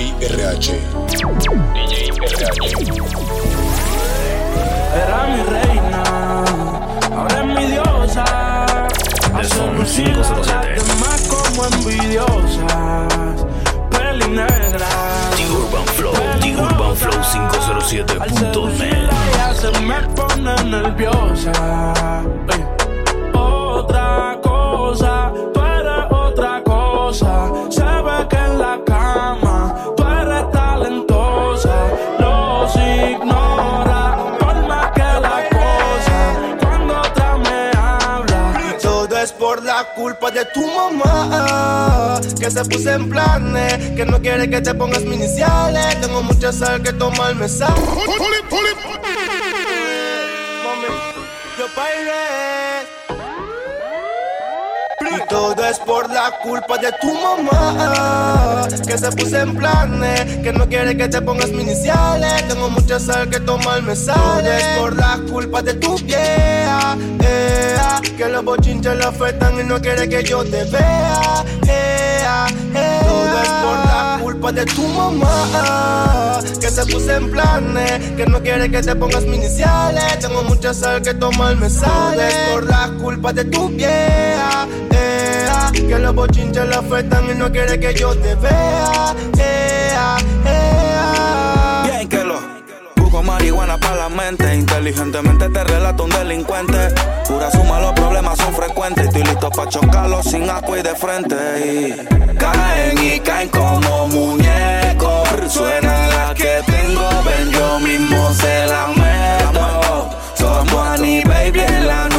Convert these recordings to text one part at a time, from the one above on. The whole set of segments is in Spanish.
DJ RH. DJ RH. Era mi reina, ahora es mi diosa. Hace un más como envidiosas. Peli negra. The Urban Flow, The Urban Flow 507.net. Ya se me pone nerviosa. Otra cosa, de tu mamá Que se puso en planes Que no quiere que te pongas mis iniciales Tengo mucha sal que tomarme sal Mami, yo bailé. Y todo es por la culpa de tu mamá Que se puso en planes Que no quiere que te pongas mis iniciales Tengo mucha sal que tomarme sale. Es por la culpa de tu vieja ea, Que los bochinches la afectan y no quiere que yo te vea ea, ea. Todo es por la culpa de tu mamá Que se puso en planes Que no quiere que te pongas mis iniciales Tengo mucha sal que tomarme sale. Es por la culpa de tu vieja. ea, Que los bochinches la afectan y no quiere que yo te vea ea, ea. Bien que lo busco marihuana para la mente. Inteligentemente te relato un delincuente. Pura suma, los problemas son frecuentes. Estoy listo para chocarlos sin asco y de frente. Caen y caen como muñecos. Suena la que tengo, ven yo mismo se la meto. Somos Annie Baby en la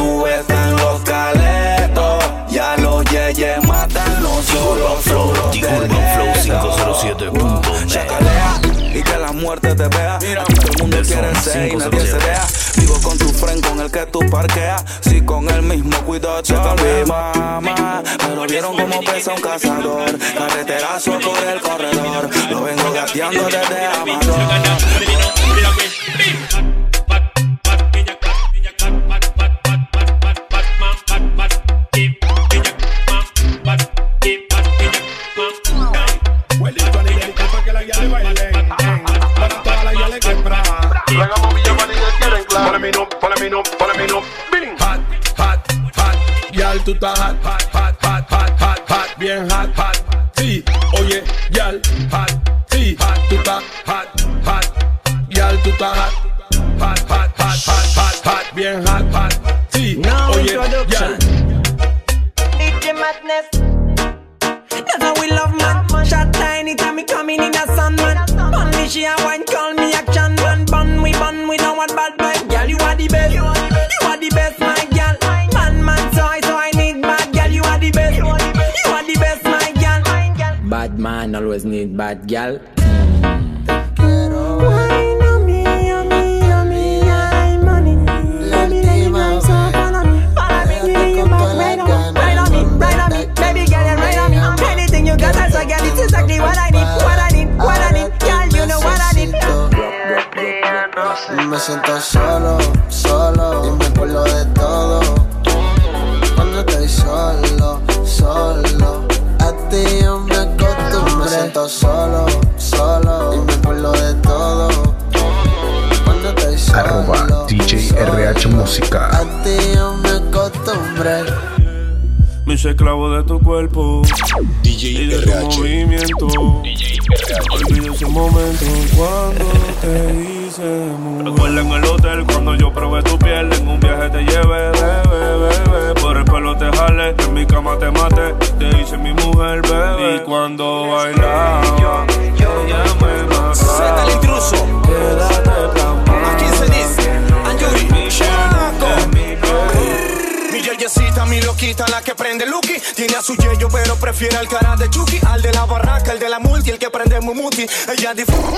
Flow 507.net. Chacalea y que la muerte te vea. Aquí todo el mundo quiere ser y nadie 507. se vea. Vivo con tu friend con el que tú parqueas. Si con el mismo cuidado te mi mamá. Pero vieron cómo pesa un cazador. Carreterazo por el corredor. Lo vengo gateando desde Amador. Hot, hot, hot, yal, tú estás hot, hot, hot, hot, hot, hot, hot, bien hot, hot, sí, oye, yal, hot, sí, hot, tú estás hot, hot, yal, tú estás hot, hot, hot, hot, hot, hot, hot, bien hot, hot, sí, Now oye, introduction. yal. DJ Madness. That's how we love man. Shot tiny time me coming in a sun man. Bun me she a got, that's a girl. It's exactly what I need, what I need, what I need. Girl, you know what I need. Me siento solo, solo Y me acuerdo de todo. Cuando estoy solo, solo. A ti yo Me siento solo, solo Y me acuerdo de todo Cuando estoy solo Arroba DJ RH Música. A ti yo me acostumbré me hice esclavo de tu cuerpo y DJ de tu RH. movimiento. DJ RH. Olvido ese momento cuando te hice mujer. Recuerda en el hotel cuando yo probé tu piel. En un viaje te llevé, mi cama te maté. Te hice mi mujer, bebé. Y cuando bailaba, piel. Mi loquita, la que prende Lucky. Tiene a su yeyo, pero prefiere al cara de Chucky. Al de la barraca, el de la multi, el que prende Mumuti. Ella disfruta.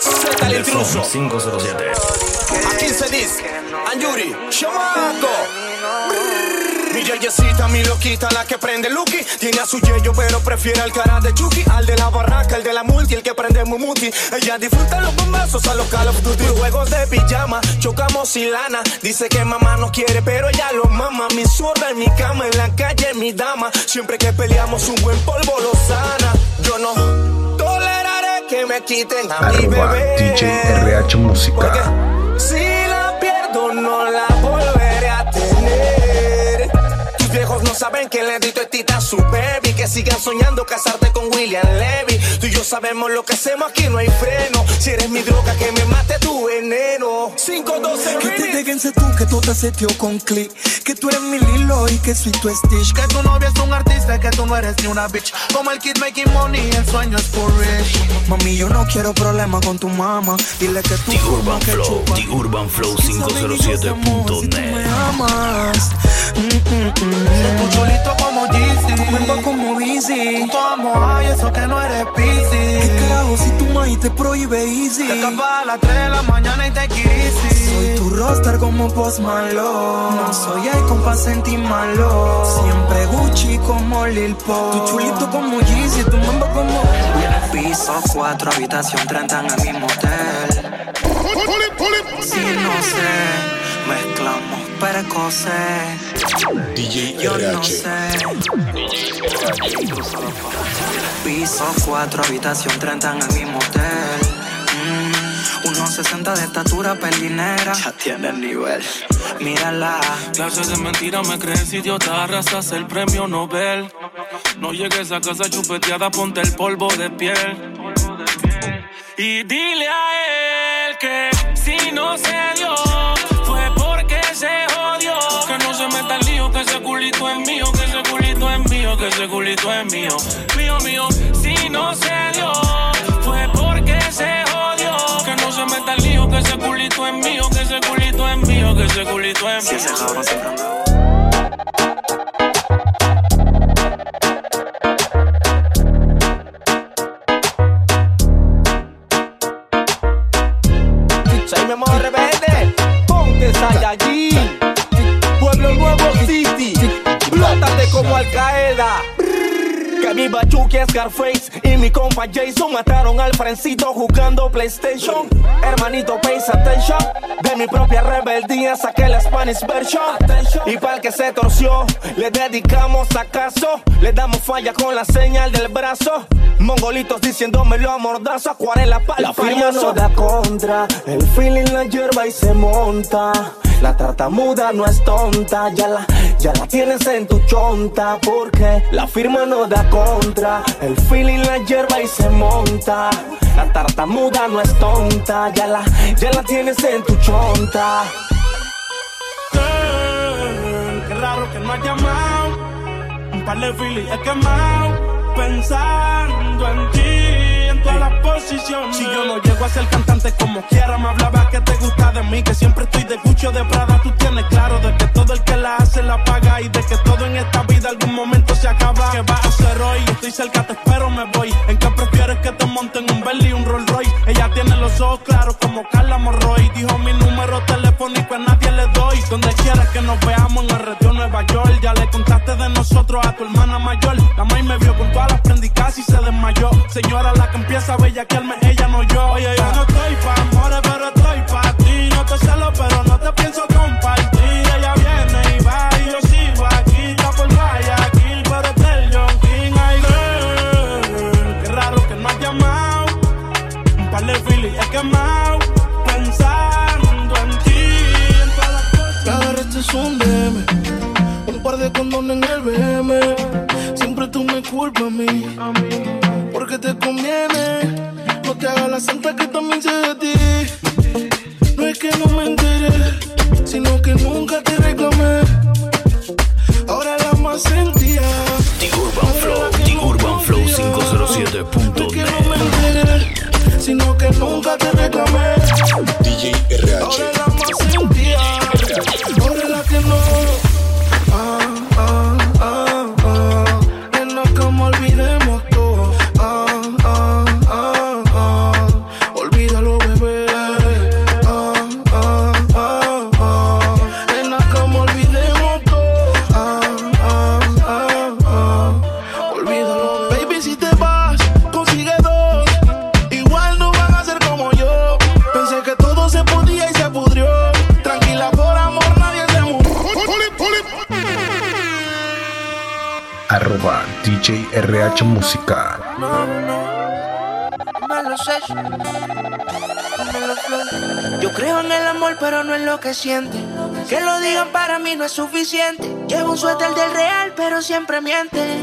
Zeta el Del son intruso. 507. Aquí se dice, Anjuri, Chamaco. Mi yeyecita, mi loquita, la que prende Lucky. Tiene a su yeyo, pero prefiere al cara de Chucky. Al de la barraca, el de la multi, el que prende Mumuti. Ella disfruta los bombazos a los Call of Duty. Juegos de pijama, chocamos sin lana. Dice que mamá no quiere, pero ella lo mama. Mi zurda en mi cama, en la calle, mi dama. Siempre que peleamos, un buen polvo lo sana. Yo no toleraré que me quiten a mi bebé. DJ RH Música. Saben que le dito es tita a su baby. Que sigan soñando casarte con William Levy. Tú y yo sabemos lo que hacemos aquí, no hay freno. Si eres mi droga, que me mate tu veneno. 512 Que te déjense tú, que tú te seteo con click Que tú eres mi Lilo y que soy tu Stitch Que tu novia es un artista, que tú no eres ni una bitch Como el kid making money, el sueño es for rich Mami, yo no quiero problemas con tu mamá Dile que tú The Urban que Flow, chupas. The Urban Flow Quizá baby, yo te amo si tú me 507.net. amas mm, mm, mm. Tu chulito como Jeezy Tu cuerpo como Busy Tu amor, ay, eso que no eres busy ¿Qué carajo si tu maíz te prohíbe easy? Te escapas a las 3 de la mañana y te easy Soy tu roster como Post Malone. No soy el compa sentí malo. Siempre Gucci como Lil Pop Tu chulito como Yeezy, tu mambo como Piso 4, habitación 30 en el mismo hotel. Si no sé, precoces DJ Yo no RH. sé Piso 4, habitación 30 en el mismo hotel. Mm, unos 60 de estatura pelinera. Ya tiene el nivel. Mírala. Clases de mentira me crees idiota, arrasas el premio Nobel. No llegues a casa chupeteada, ponte el polvo de piel. Y dile a él que si no se es mío. Mío, mío, si no se dio, fue porque se jodió. Que no se meta el lío, que ese culito es mío, que ese culito es mío, que ese culito es Si mío. ese cabrón siempre anda. Soy mi rebelde, ponte Saiyajin. Pueblo Nuevo City, explótate como Al Qaeda. Mi bachuque es Scarface y mi compa Jason mataron al frencito jugando PlayStation. Hermanito, pay attention. De mi propia rebeldía saqué la Spanish version. Y para el que se torció, le dedicamos acaso. Le damos falla con la señal del brazo. Mongolitos diciéndomelo a mordazo, acuarela para La firma no da contra, el feeling la hierba y se monta. La tartamuda no es tonta, ya la, ya la tienes en tu chonta. Porque la firma no da contra, el feeling la hierba y se monta. La tartamuda no es tonta, ya la, ya la tienes en tu chonta. Girl, qué raro que no has llamado. Un par de filis he quemado. Pensando en ti, todas las posiciones. Si yo no llego a ser cantante como quiera, me hablaba que te gusta de mí. Que siempre estoy de Gucci o de Prada. Tú tienes claro de que todo el que la hace la paga. Y de que todo en esta vida algún momento se acaba. ¿Qué vas a hacer hoy? Estoy cerca, te espero, me voy. ¿En qué prefieres que te monten un Bentley y un Rolls Royce? Ella tiene los ojos claros como Carla Morroy. Dijo mi número telefónico a nadie le doy. Donde quieras que nos veamos en el retiro Nueva York. Ya le contaste de nosotros a tu hermana mayor. La maíz me vio con todas las Señora, la que empieza a bellaquearme, ella no yo. Oye, yo no que siente. Que lo digan para mí no es suficiente. Llevo un suéter del real, pero siempre miente.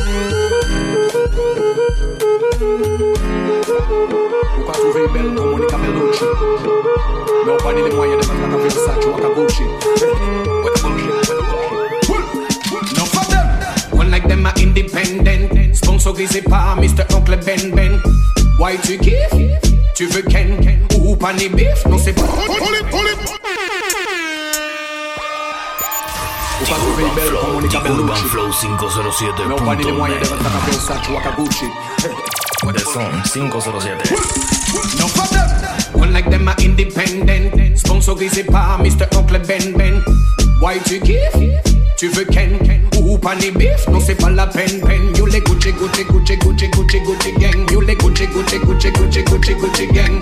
Ou ka trouve bel kon Monica Bellucci. Men ou pa ni le mwayen de mettre ta Versace ou ka Gucci. What the bullshit No fuck them One like them are independent. Sponsorisé par Mr. Oncle Ben Ben. Why tu kiffes Tu veux Ken Ou pas ni bif Non c'est pas Ou ka trouve bel kon Monica Urban Bellucci Flow Men ou pa ni le mwayen de 507.net mettre ta Versace ou ka Gucci De son 507 No them. One like them are independent. Sponsorisé par Mr. Oncle Ben Ben. Why tu kiffes? Tu veux Ken ou pas bif? Non c'est pas la peine peine. You les Gucci Gucci Gucci Gucci Gucci Gucci gang. You les Gucci Gucci Gucci Gucci Gucci Gucci gang.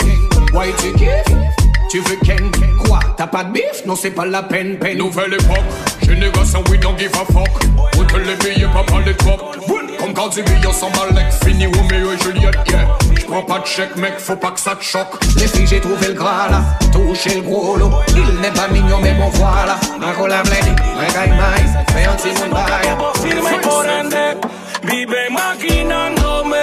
Why tu kiffes? Tu veux Ken? Quoi? T'as pas de bif? Non c'est pas la peine peine. Nouvelle époque. Génération we don't give a fuck. Où que les billets pas par les top. Comme quand tu billes sans balek. Fini Romeo et Juliette yeah. J'prends pas de chèque mec faut pas que ça te choque. Les filles j'ai trouvé le gras là. Touché le gros lot. Il n'est pas mignon mais bon voilà. Marco la bledi. Regaille maïs. Fais un petit monde bail. Firme por ende, vive maquinándome,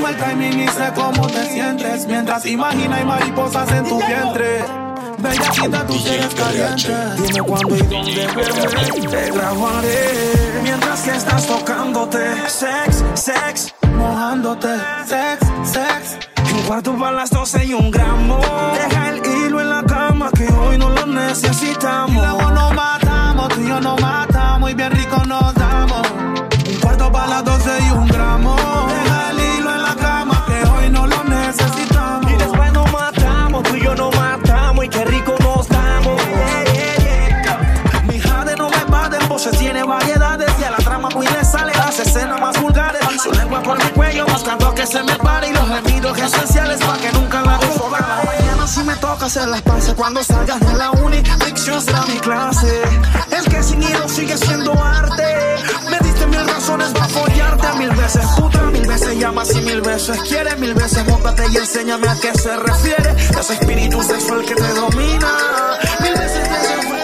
Tengo el timing y sé cómo te sientes. Mientras imagina hay mariposas en tu vientre. Bellaquita, tú si eres caliente. Dime cuándo y dónde, bebé. Te grabaré. Mientras que estás tocándote. Sex, sex, mojándote. Sex, sex. Un cuarto para las 12 y un gramo. Deja el hilo en la cama que hoy no lo necesitamos. Y luego nos matamos, tú y yo nos matamos y bien rico nos damos. Un cuarto para las 12 y un gramo. Deja Su lengua por mi cuello, buscando que se me pare y los gemidos esenciales para que nunca la joda. Mañana si me toca hacer las paces cuando salgas de la uni, ficción será mi clase. El que sin hilo sigue siendo arte. Me diste mil razones para follarte mil veces, puta, mil veces llamas y mil veces quieres, mil veces móntate y enséñame a qué se refiere. Ese espíritu sexual que te domina, mil veces te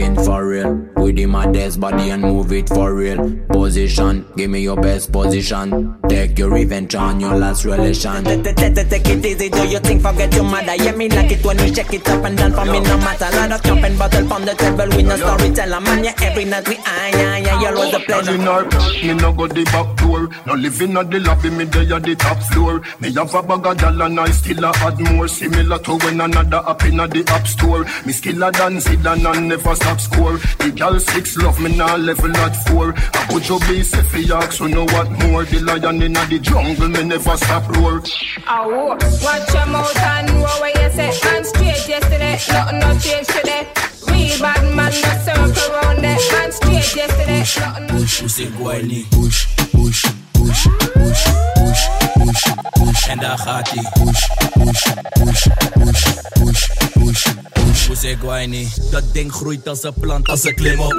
struggling for real. With him my desk body and move it for real. Position, give me your best position. Take your revenge on your last relation. Take it easy, do your thing, forget your mother? Yeah, me like it when we shake it up and down for me no matter. Lot of jumping bottle on the table, we no storyteller man. Yeah, every night we ah, eye, eye, eye, you always a pleasure. In our me no go the back door. No living at the lobby, me there at the top floor. Me have a bag of gal and I still a add more. Similar to when another up in the app store. Me skill a dance Zidane and never stop score. The gal six love me now level at four. I put your base if you ask, so know what more. The lion in the jungle, me never stop roar. Oh, watch your mouth and know what you say. Man straight yesterday, nothing no change today. Real bad man, no circle round there. Man straight yesterday, nothing no Push, push, guayni. Push, push, push, push, push, push, push. En daar gaat hij. Push, push, push, push, push, push, push. Guayni. Dat ding groeit als een plant, als een klim op.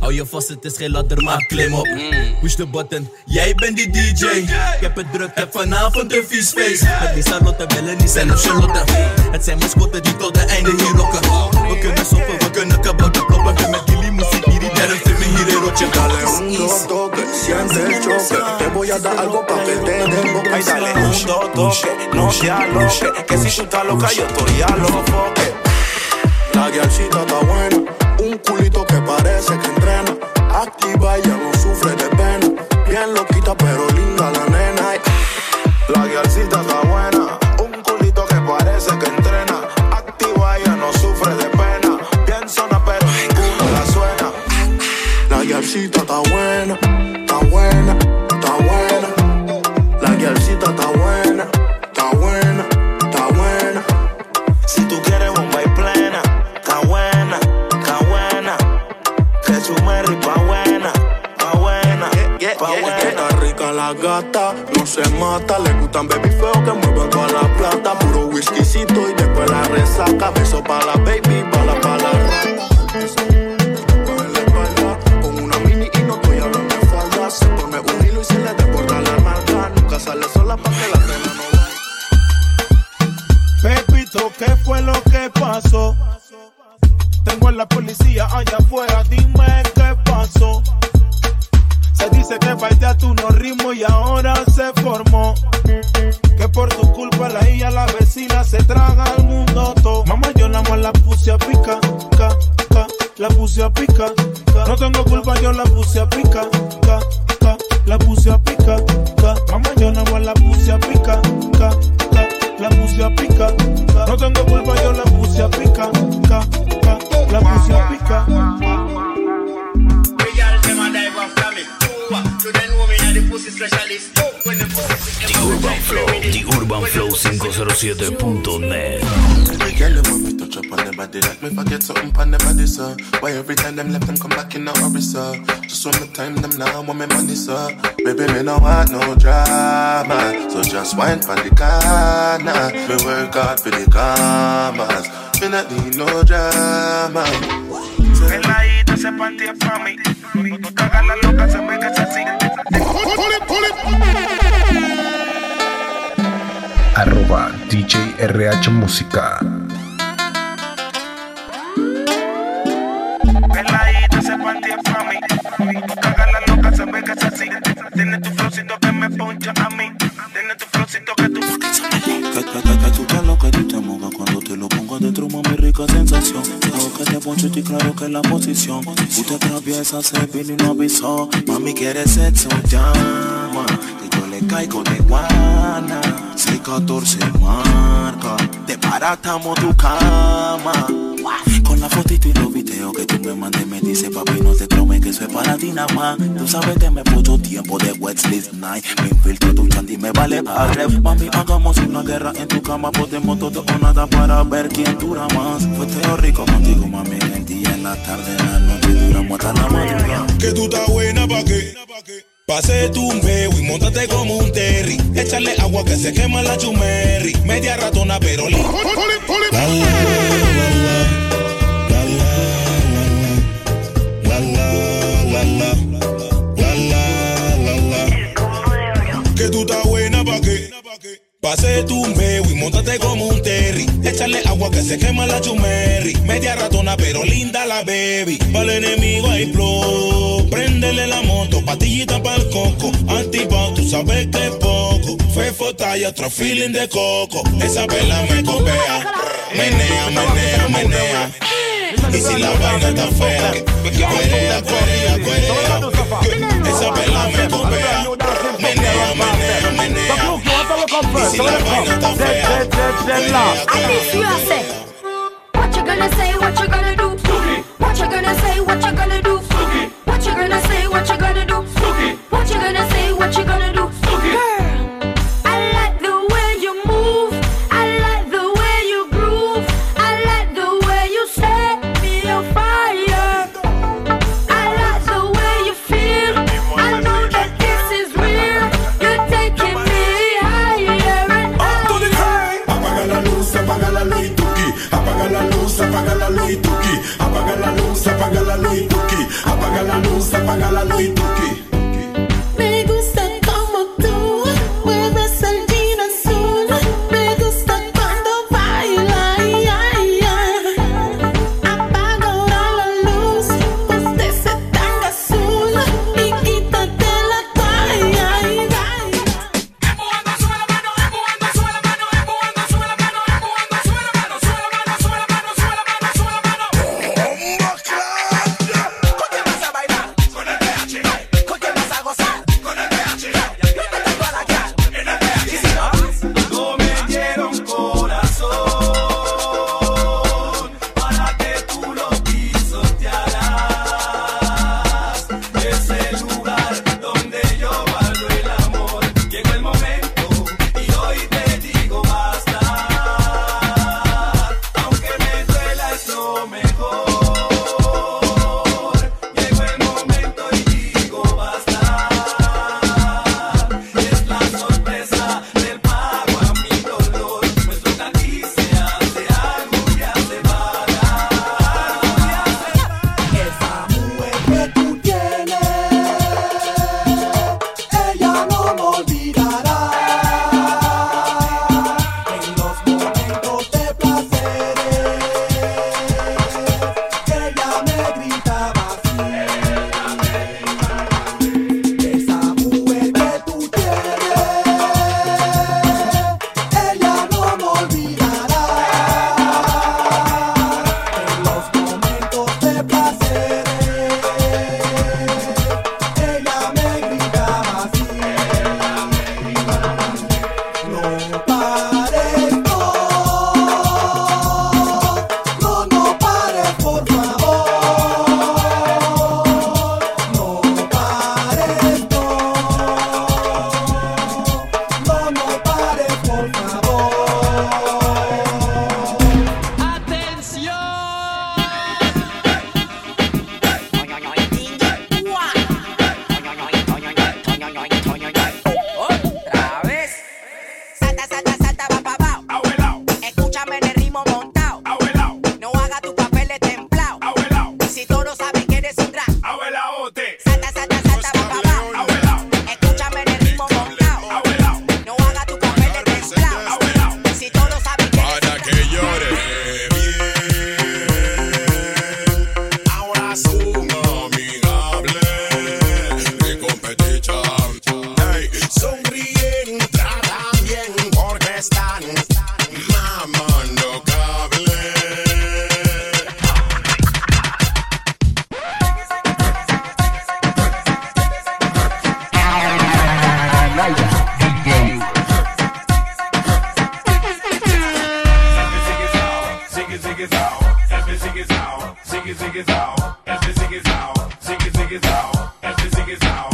Hou je vast, het is geen ladder, maar klim op. Push the button, jij bent die DJ. Ik heb het druk, heb vanavond een vies feest. Met die Charlotte willen niet zijn op Charlotte. Het zijn mascotten die tot het einde hier rocken. We kunnen soppen, we kunnen kabouten kloppen. Hier in rotje. Dale un dos toque, siente el choque. Te voy a dar algo pa' que te den boca. Ay, dale un dos toque, no te aloques. Que si tú estás loca, yo estoy a los foques. La guialcita está buena, un culito que parece que entrena. Activa, ella no sufre de pena. Bien loquita, pero linda la nena. La guialcita está pa' buena. Está rica la gata, no se mata. Le gustan baby feo que muevan toda la plata. Puro whiskycito y después la resaca. Beso pa' la baby, bala pa' la rata. Coge la espalda Con una mini y no estoy hablando de falda. Se pone un hilo y se le desborda la nalga. Nunca sale sola pa' que la pena no Pepito, ¿qué fue lo que pasó? Tengo a la policía allá afuera, dime. Dice que bailaste unos ritmos y ahora se formó. Que por tu culpa la hija, la vecina se traga al mundo todo. Mamá, yo nada más la puse a pica, ca, ca, la puse pica. ca. No tengo culpa, yo la puse a pica, ca, ca, la puse pica. ca. Mamá, yo nada más la puse a pica, ca, ca, la puse pica. ca. No tengo culpa, yo la puse a pica, ca, ca, la puse pica. The Urban Flow, The Urban Flow 507.net. Every girl them want me on body Like me forget something on body, sir Why every time them left them come back in a hurry, sir Just when me time them now want me money, sir Baby, me no want no drama So just wine for the corner Me work hard for the commas Me not need no drama Peladita se partía pa' mí. La loca se se DJ RH Música. Peladita se partía pa' mí. Cagas la loca se ve que se sigue. Tiene tu flowcito que me poncha a mí. Tiene tu flowcito que tú. Te lo que tú te cuando te lo pongo adentro, mami, rica sensación. Claro que te poncho y claro que la posición. Tú te atraviesas, se vino y no avisó. Mami, quiere sexo, llama. Que yo le caigo de guana. 614 marca. Te paratamos tu cama. Con la fotito y los videos que tú me mandes me dice papi no te trome que es para ti nada más Tú sabes que me puso tiempo de Wesley's Night Me infiltro tu chandy me vale padre Mami hagamos una guerra en tu cama Podemos todo o nada para ver quién dura más Fue todo rico contigo mami En el día, en la tarde, en la noche Duramos hasta la madrugada Que tú estás buena pa'. Pase tu meo y montate como un terry. Échale agua que se quema la chumerri. Media ratona, pero li. Que tú estás buena pa' qué. Pase tu meo y montate como un la, la, que se quema la chumerri. Media ratona, pero linda la baby. Para el enemigo hay flow. Préndele la moto, patillita para el coco. Antipao, tú sabes que es poco. Fefota y otro feeling de coco. Esa vela me copea. Menea, menea, menea. Y si la vaina está fea, cuerea, cuerea, cuerea. Esa vela me copea. Menea, menea, menea. Y si la vaina está fea, I miss you, I say. What you gonna say? What you gonna do? What you gonna say? What you gonna do? niggas out.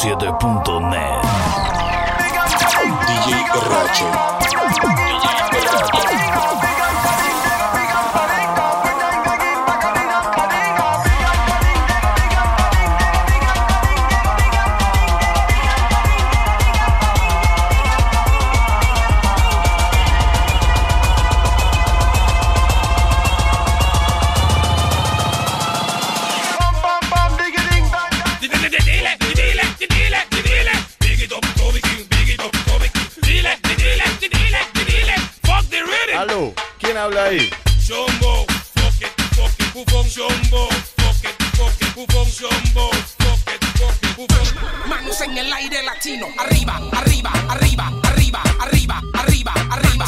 107.net. En el aire latino. Arriba, arriba, arriba, arriba, arriba, arriba, arriba.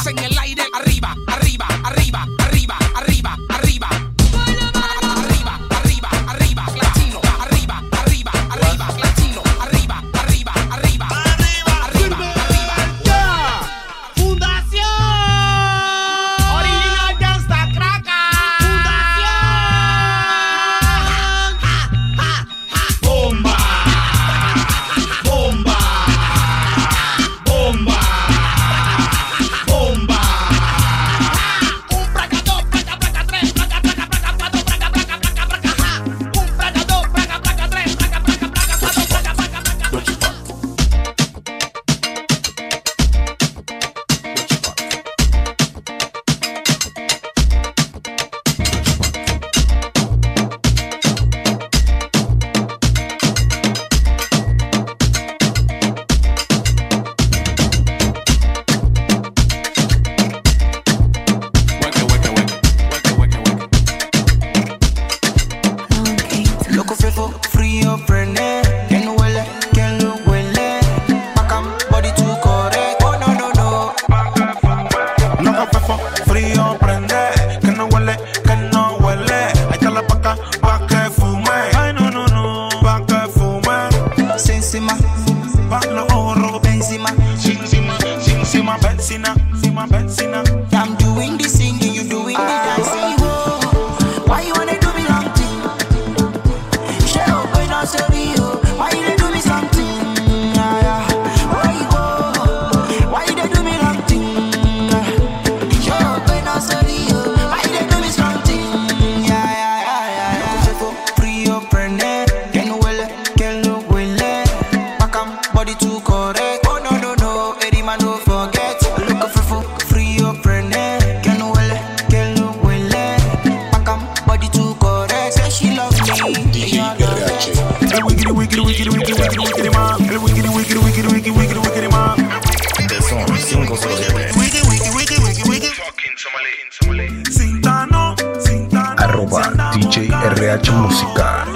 Arroba DJ RH Música.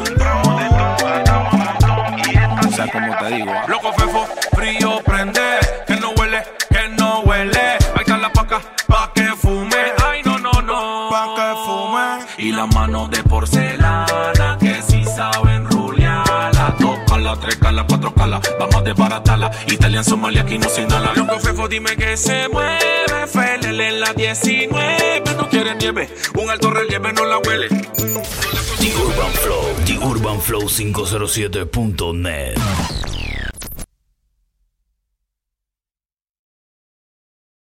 Calas, vamos a desbaratarla. Italian, Somalia, aquí no se inhala. Loco fefo, dime que se mueve. Felele en la 19, no quiere nieve. Un alto relieve no la huele. The Urban Flow, The Urban Flow 507.net.